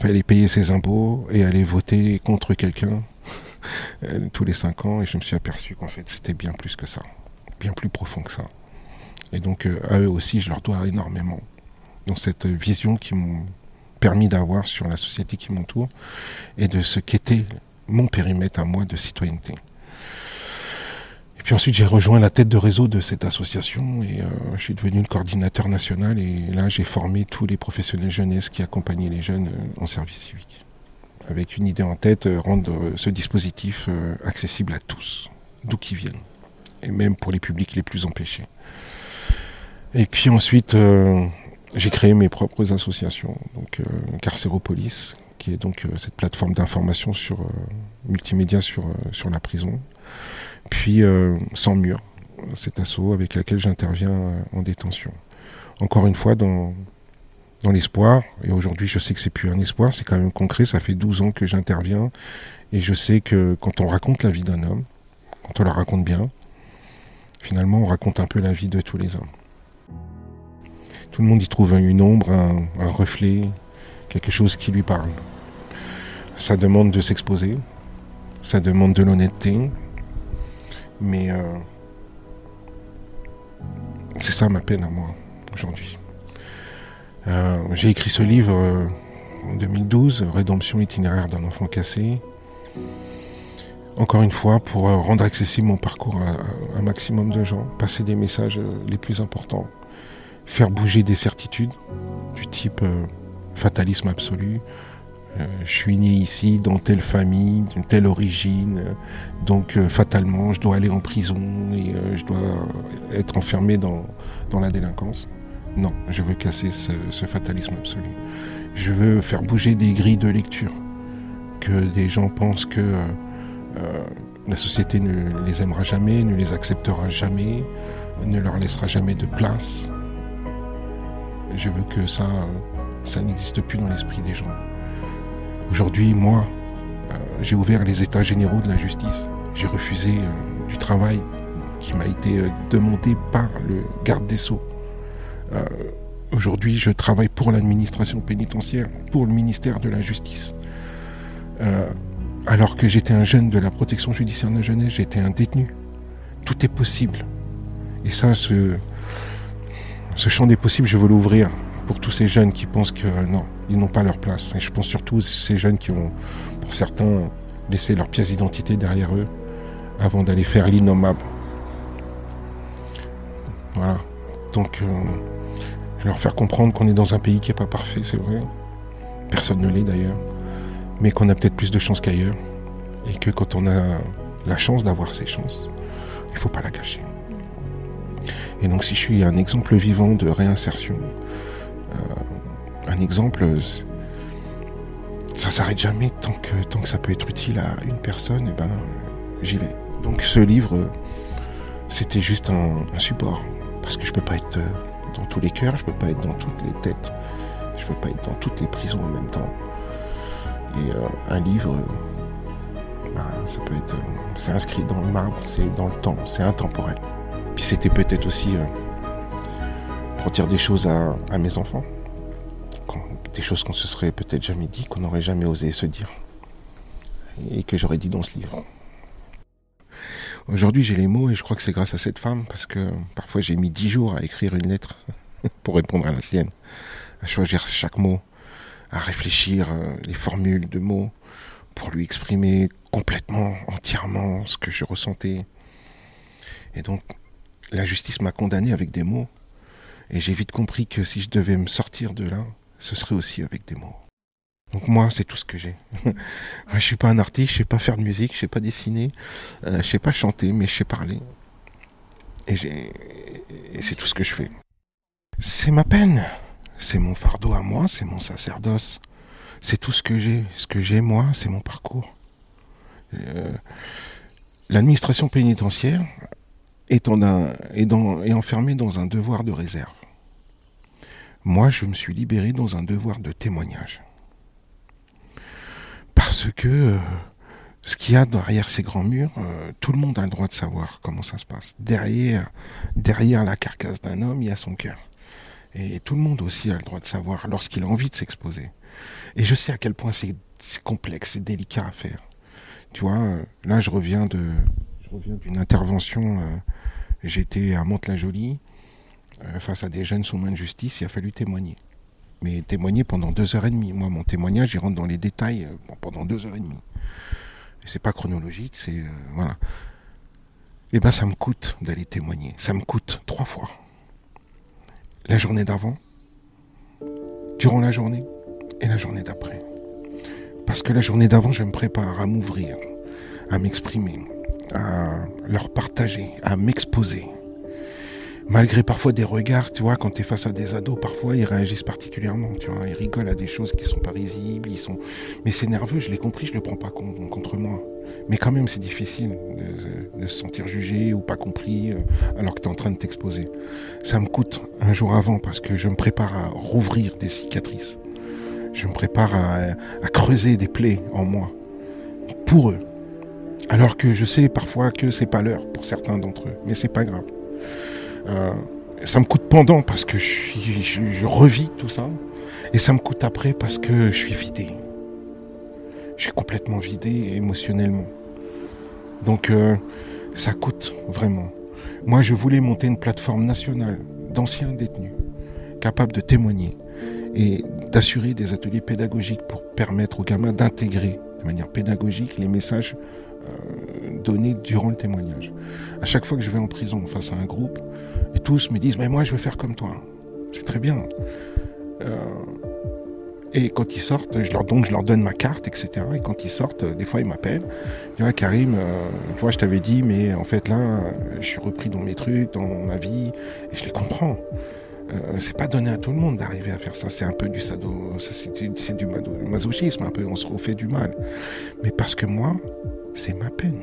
fallait payer ses impôts et aller voter contre quelqu'un tous les cinq ans. Et je me suis aperçu qu'en fait, c'était bien plus que ça, bien plus profond que ça. Et donc euh, à eux aussi, je leur dois énormément. Dans cette vision qui m'ont permis d'avoir sur la société qui m'entoure et de ce qu'était mon périmètre à moi de citoyenneté. Et puis ensuite, j'ai rejoint la tête de réseau de cette association et euh, je suis devenu le coordinateur national et là, j'ai formé tous les professionnels jeunesse qui accompagnaient les jeunes euh, en service civique. Avec une idée en tête, rendre ce dispositif accessible à tous, d'où qu'ils viennent, et même pour les publics les plus empêchés. Et puis ensuite, euh, j'ai créé mes propres associations, donc euh, Carcéropolis, qui est donc euh, cette plateforme d'information sur multimédia sur, sur la prison. Puis Sans Mur, cet assaut avec laquelle j'interviens en détention. Encore une fois, dans, dans l'espoir, et aujourd'hui je sais que c'est plus un espoir, c'est quand même concret, ça fait 12 ans que j'interviens, et je sais que quand on raconte la vie d'un homme, quand on la raconte bien, finalement on raconte un peu la vie de tous les hommes. Tout le monde y trouve une ombre, un, reflet, quelque chose qui lui parle. Ça demande de s'exposer, ça demande de l'honnêteté, mais euh, c'est ça ma peine à moi aujourd'hui. Euh, j'ai écrit ce livre euh, en 2012, Rédemption itinéraire d'un enfant cassé. Encore une fois, pour rendre accessible mon parcours à un maximum de gens, passer des messages les plus importants faire bouger des certitudes du type euh, fatalisme absolu. Euh, je suis né ici, dans telle famille, d'une telle origine, euh, donc fatalement je dois aller en prison et je dois être enfermé dans, dans, la délinquance. Non, je veux casser ce, fatalisme absolu. Je veux faire bouger des grilles de lecture, que des gens pensent que la société ne les aimera jamais, ne les acceptera jamais, ne leur laissera jamais de place. Je veux que ça, n'existe plus dans l'esprit des gens. Aujourd'hui, moi, euh, j'ai ouvert les états généraux de la justice. J'ai refusé euh, du travail qui m'a été euh, demandé par le garde des sceaux. Aujourd'hui, je travaille pour l'administration pénitentiaire, pour le ministère de la Justice. alors que j'étais un jeune de la protection judiciaire de la jeunesse, j'étais un détenu. Tout est possible. Et ça, ce, ce champ des possibles, je veux l'ouvrir pour tous ces jeunes qui pensent que non, ils n'ont pas leur place. Et je pense surtout à ces jeunes qui ont, pour certains, laissé leur pièce d'identité derrière eux avant d'aller faire l'innommable. Voilà. Donc, euh, je vais leur faire comprendre qu'on est dans un pays qui n'est pas parfait, c'est vrai. Personne ne l'est d'ailleurs. Mais qu'on a peut-être plus de chance qu'ailleurs. Et que quand on a la chance d'avoir ces chances, il ne faut pas la gâcher. Et donc si je suis un exemple vivant de réinsertion, euh, un exemple, ça s'arrête jamais tant que, tant que ça peut être utile à une personne, et eh ben j'y vais. Donc ce livre, c'était juste un, support, parce que je peux pas être euh, dans tous les cœurs, je peux pas être dans toutes les têtes, je peux pas être dans toutes les prisons en même temps. Et euh, un livre, ben, ça peut être, c'est inscrit dans le marbre, c'est dans le temps, c'est intemporel. C'était peut-être aussi euh, pour dire des choses à, mes enfants. Des choses qu'on se serait peut-être jamais dit, qu'on n'aurait jamais osé se dire. Et que j'aurais dit dans ce livre. Aujourd'hui, j'ai les mots et je crois que c'est grâce à cette femme parce que parfois j'ai mis dix jours à écrire une lettre pour répondre à la sienne, à choisir chaque mot, à réfléchir euh, les formules de mots pour lui exprimer complètement, entièrement ce que je ressentais. Et donc, la justice m'a condamné avec des mots. Et j'ai vite compris que si je devais me sortir de là, ce serait aussi avec des mots. Donc moi, c'est tout ce que j'ai. je suis pas un artiste, je sais pas faire de musique, je sais pas dessiner, euh, je sais pas chanter, mais je sais parler. Et, et c'est tout ce que je fais. C'est ma peine, c'est mon fardeau à moi, c'est mon sacerdoce. C'est tout ce que j'ai. Ce que j'ai moi, c'est mon parcours. Euh, l'administration pénitentiaire est, enfermée dans un devoir de réserve. Moi, je me suis libéré dans un devoir de témoignage. Parce que euh, ce qu'il y a derrière ces grands murs, euh, tout le monde a le droit de savoir comment ça se passe. Derrière, derrière la carcasse d'un homme, il y a son cœur. Et tout le monde aussi a le droit de savoir lorsqu'il a envie de s'exposer. Et je sais à quel point c'est complexe, c'est délicat à faire. Tu vois, euh, là je reviens de, reviens d'une intervention. J'étais à Mantes-la-Jolie face à des jeunes sous main de justice. Il a fallu témoigner mais témoigner pendant deux heures et demie. Moi, mon témoignage, il rentre dans les détails euh, pendant deux heures et demie. Et c'est pas chronologique, c'est euh, voilà. Eh ben, ça me coûte d'aller témoigner. Ça me coûte trois fois. La journée d'avant, durant la journée et la journée d'après. Parce que la journée d'avant, je me prépare à m'ouvrir, à m'exprimer, à leur partager, à m'exposer malgré parfois des regards, tu vois, quand tu es face à des ados, parfois ils réagissent particulièrement, tu vois, ils rigolent à des choses qui sont pas risibles, ils sont... Mais c'est nerveux, je l'ai compris, je le prends pas contre moi. Mais quand même, c'est difficile de, se sentir jugé ou pas compris euh, alors que tu es en train de t'exposer. Ça me coûte un jour avant parce que je me prépare à rouvrir des cicatrices. Je me prépare à, à creuser des plaies en moi pour eux. Alors que je sais parfois que c'est pas l'heure pour certains d'entre eux, mais c'est pas grave. Euh, ça me coûte pendant parce que je, revis tout ça. Et ça me coûte après parce que je suis vidé. Je suis complètement vidé émotionnellement. Donc euh, ça coûte vraiment. Moi, je voulais monter une plateforme nationale d'anciens détenus capables de témoigner et d'assurer des ateliers pédagogiques pour permettre aux gamins d'intégrer de manière pédagogique les messages euh, donnés durant le témoignage. À chaque fois que je vais en prison face à un groupe, et tous me disent, mais moi je veux faire comme toi. C'est très bien. Euh, et quand ils sortent, je leur, donne ma carte, etc. Et quand ils sortent, des fois ils m'appellent. Tu vois, Karim, euh, vois, je t'avais dit, mais en fait là, je suis repris dans mes trucs, dans ma vie, et je les comprends. Euh, c'est pas donné à tout le monde d'arriver à faire ça. C'est un peu du sado, c'est du masochisme, un peu, on se refait du mal. Mais parce que moi, c'est ma peine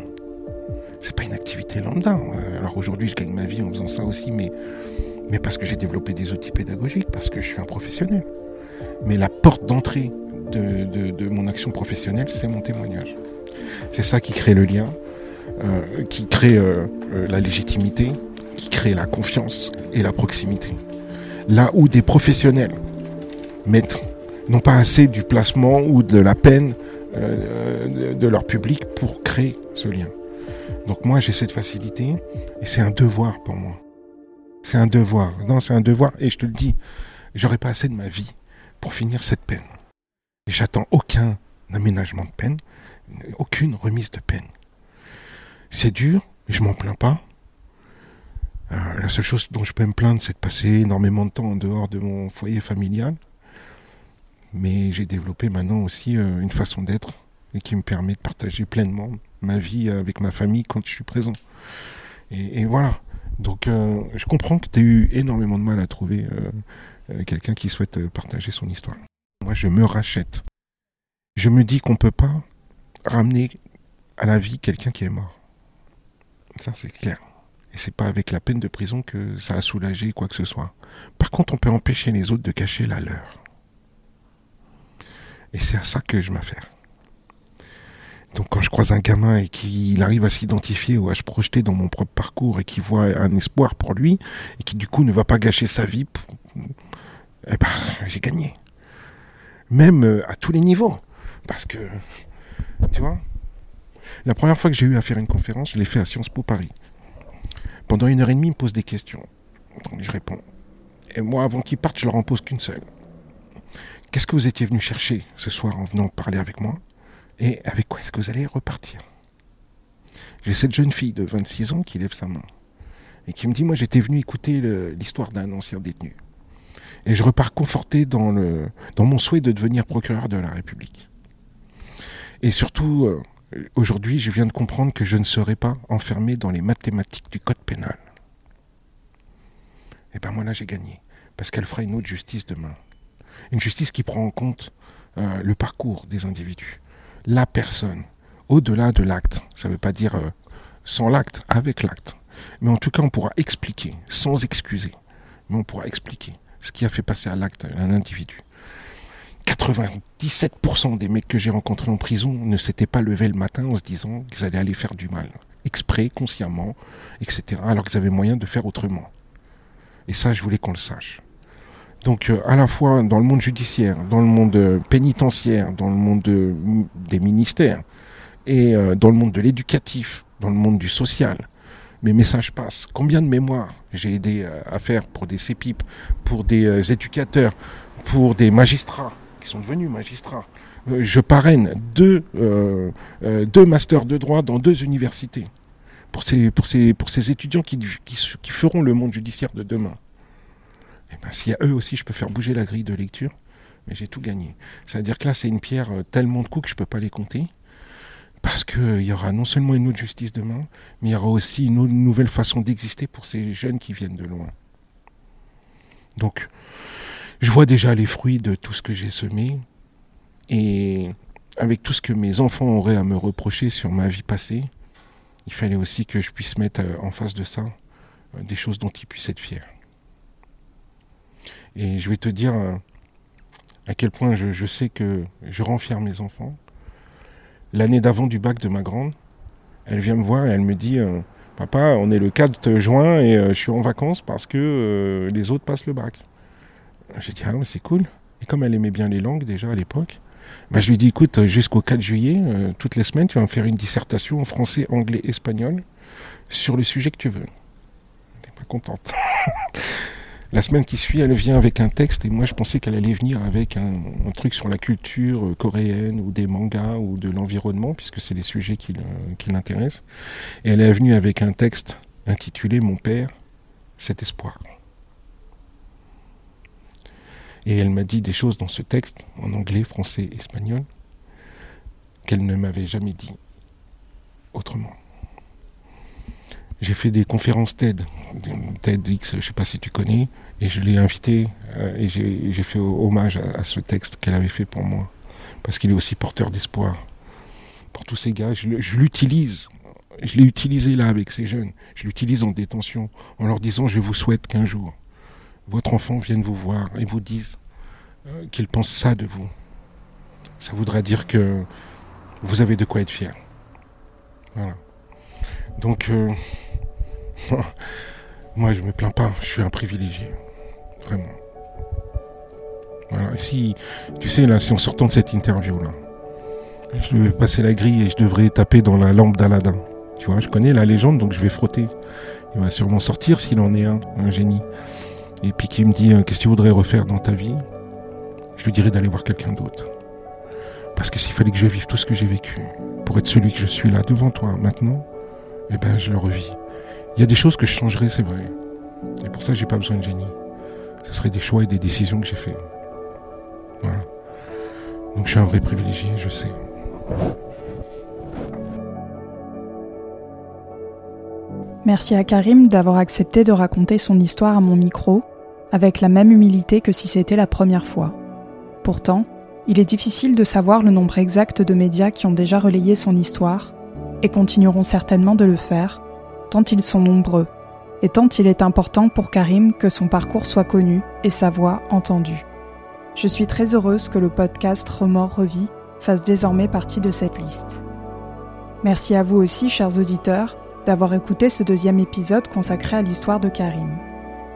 c'est pas une activité lambda. Euh, alors aujourd'hui, je gagne ma vie en faisant ça aussi, mais, mais parce que j'ai développé des outils pédagogiques, parce que je suis un professionnel. Mais la porte d'entrée de, mon action professionnelle, c'est mon témoignage. C'est ça qui crée le lien, euh, qui crée euh, la légitimité, qui crée la confiance et la proximité. Là où des professionnels mettent non pas assez du placement ou de la peine de leur public pour créer ce lien. Donc moi, j'ai cette facilité et c'est un devoir pour moi. C'est un devoir. Non, c'est un devoir et je te le dis, j'aurais pas assez de ma vie pour finir cette peine. Et j'attends aucun aménagement de peine, aucune remise de peine. C'est dur, mais je m'en plains pas. Euh, la seule chose dont je peux me plaindre, c'est de passer énormément de temps en dehors de mon foyer familial. Mais j'ai développé maintenant aussi euh, une façon d'être qui me permet de partager pleinement ma vie avec ma famille quand je suis présent. Et, voilà. Donc euh, je comprends que tu as eu énormément de mal à trouver euh, quelqu'un qui souhaite partager son histoire. Moi, je me rachète. Je me dis qu'on ne peut pas ramener à la vie quelqu'un qui est mort. Ça, c'est clair. Et c'est pas avec la peine de prison que ça a soulagé quoi que ce soit. Par contre, on peut empêcher les autres de cacher la leur. Et c'est à ça que je m'affaire. Donc quand je croise un gamin et qu'il arrive à s'identifier ou à se projeter dans mon propre parcours et qu'il voit un espoir pour lui et qui du coup ne va pas gâcher sa vie, eh ben, j'ai gagné. Même euh, à tous les niveaux. Parce que, tu vois, la première fois que j'ai eu à faire une conférence, je l'ai fait à Sciences Po Paris. Pendant une heure et demie, il me pose des questions. Je réponds. Et moi, avant qu'il parte, je leur en pose qu'une seule. Qu'est-ce que vous étiez venu chercher ce soir en venant parler avec moi et avec quoi est-ce que vous allez repartir J'ai cette jeune fille de 26 ans qui lève sa main et qui me dit, moi j'étais venu écouter l'histoire d'un ancien détenu. Et je repars conforté dans, le, dans mon souhait de devenir procureur de la République. Et surtout, euh, aujourd'hui, je viens de comprendre que je ne serai pas enfermé dans les mathématiques du code pénal. Et ben moi là, j'ai gagné. Parce qu'elle fera une autre justice demain. Une justice qui prend en compte euh, le parcours des individus, la personne, au-delà de l'acte. Ça ne veut pas dire euh, sans l'acte, avec l'acte. Mais en tout cas, on pourra expliquer, sans excuser, mais on pourra expliquer ce qui a fait passer à l'acte un individu. 97% des mecs que j'ai rencontrés en prison ne s'étaient pas levés le matin en se disant qu'ils allaient aller faire du mal, exprès, consciemment, etc., alors qu'ils avaient moyen de faire autrement. Et ça, je voulais qu'on le sache. Donc, euh, à la fois dans le monde judiciaire, dans le monde euh, pénitentiaire, dans le monde des ministères, et euh, dans le monde de l'éducatif, dans le monde du social, mes messages passent. Combien de mémoires j'ai aidé à faire pour des CEPIP, pour des éducateurs, pour des magistrats qui sont devenus magistrats? je parraine deux, masters de droit dans deux universités pour ces, pour ces, pour ces étudiants qui feront le monde judiciaire de demain. Et eh ben, si à eux aussi je peux faire bouger la grille de lecture, mais j'ai tout gagné. C'est-à-dire que là, c'est une pierre euh, tellement de coups que je ne peux pas les compter. Parce qu'il euh, y aura non seulement une autre justice demain, mais il y aura aussi une nouvelle façon d'exister pour ces jeunes qui viennent de loin. Donc, je vois déjà les fruits de tout ce que j'ai semé. Et avec tout ce que mes enfants auraient à me reprocher sur ma vie passée, il fallait aussi que je puisse mettre euh, en face de ça des choses dont ils puissent être fiers. Et je vais te dire euh, à quel point je, sais que je rends fier mes enfants. L'année d'avant du bac de ma grande, elle vient me voir et elle me dit euh, Papa, on est le 4 juin et euh, je suis en vacances parce que les autres passent le bac. J'ai dit Ah, c'est cool. Et comme elle aimait bien les langues déjà à l'époque, bah, je lui ai dit Écoute, jusqu'au 4 juillet, toutes les semaines, tu vas me faire une dissertation en français, anglais, espagnol sur le sujet que tu veux. T'es pas contente. La semaine qui suit, elle vient avec un texte et moi je pensais qu'elle allait venir avec un, truc sur la culture euh, coréenne ou des mangas ou de l'environnement, puisque c'est les sujets qui, l'intéressent. Et elle est venue avec un texte intitulé Mon père, cet espoir. Et elle m'a dit des choses dans ce texte, en anglais, français, espagnol, qu'elle ne m'avait jamais dit autrement. J'ai fait des conférences TED, TEDx, je ne sais pas si tu connais, et je l'ai invité euh, et j'ai fait hommage à, ce texte qu'elle avait fait pour moi, parce qu'il est aussi porteur d'espoir. Pour tous ces gars, je, l'utilise. Je l'ai utilisé là avec ces jeunes. Je l'utilise en détention, en leur disant je vous souhaite qu'un jour, votre enfant vienne vous voir et vous dise euh, qu'il pense ça de vous. Ça voudra dire que vous avez de quoi être fier. Voilà. Donc, euh, moi, je me plains pas. Je suis un privilégié. Vraiment. Voilà. Si, tu sais, là, si en sortant de cette interview-là, je vais passer la grille et je devrais taper dans la lampe d'Aladin. Tu vois, je connais la légende, donc je vais frotter. Il va sûrement sortir s'il en est un, un génie. Et puis qui me dit euh, qu'est-ce que tu voudrais refaire dans ta vie? Je lui dirais d'aller voir quelqu'un d'autre. Parce que s'il fallait que je vive tout ce que j'ai vécu pour être celui que je suis là devant toi maintenant, eh ben je le revis. Il y a des choses que je changerais, c'est vrai. Et pour ça, j'ai pas besoin de génie. Ce seraient des choix et des décisions que j'ai fait. Voilà. Donc je suis un vrai privilégié, je sais. Merci à Karim d'avoir accepté de raconter son histoire à mon micro, avec la même humilité que si c'était la première fois. Pourtant, il est difficile de savoir le nombre exact de médias qui ont déjà relayé son histoire, et continueront certainement de le faire, tant ils sont nombreux, et tant il est important pour Karim que son parcours soit connu et sa voix entendue. Je suis très heureuse que le podcast Remords Revit fasse désormais partie de cette liste. Merci à vous aussi, chers auditeurs, d'avoir écouté ce deuxième épisode consacré à l'histoire de Karim.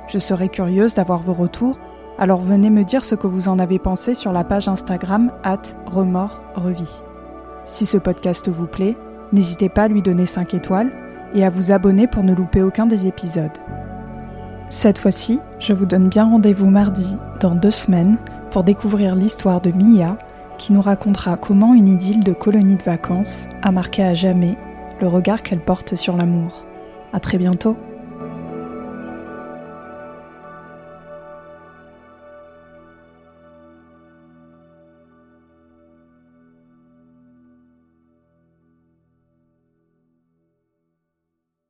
Je serais curieuse d'avoir vos retours, alors venez me dire ce que vous en avez pensé sur la page Instagram at Remords Si ce podcast vous plaît, n'hésitez pas à lui donner 5 étoiles et à vous abonner pour ne louper aucun des épisodes. Cette fois-ci, je vous donne bien rendez-vous mardi, dans deux semaines, pour découvrir l'histoire de Mia, qui nous racontera comment une idylle de colonie de vacances a marqué à jamais le regard qu'elle porte sur l'amour. À très bientôt!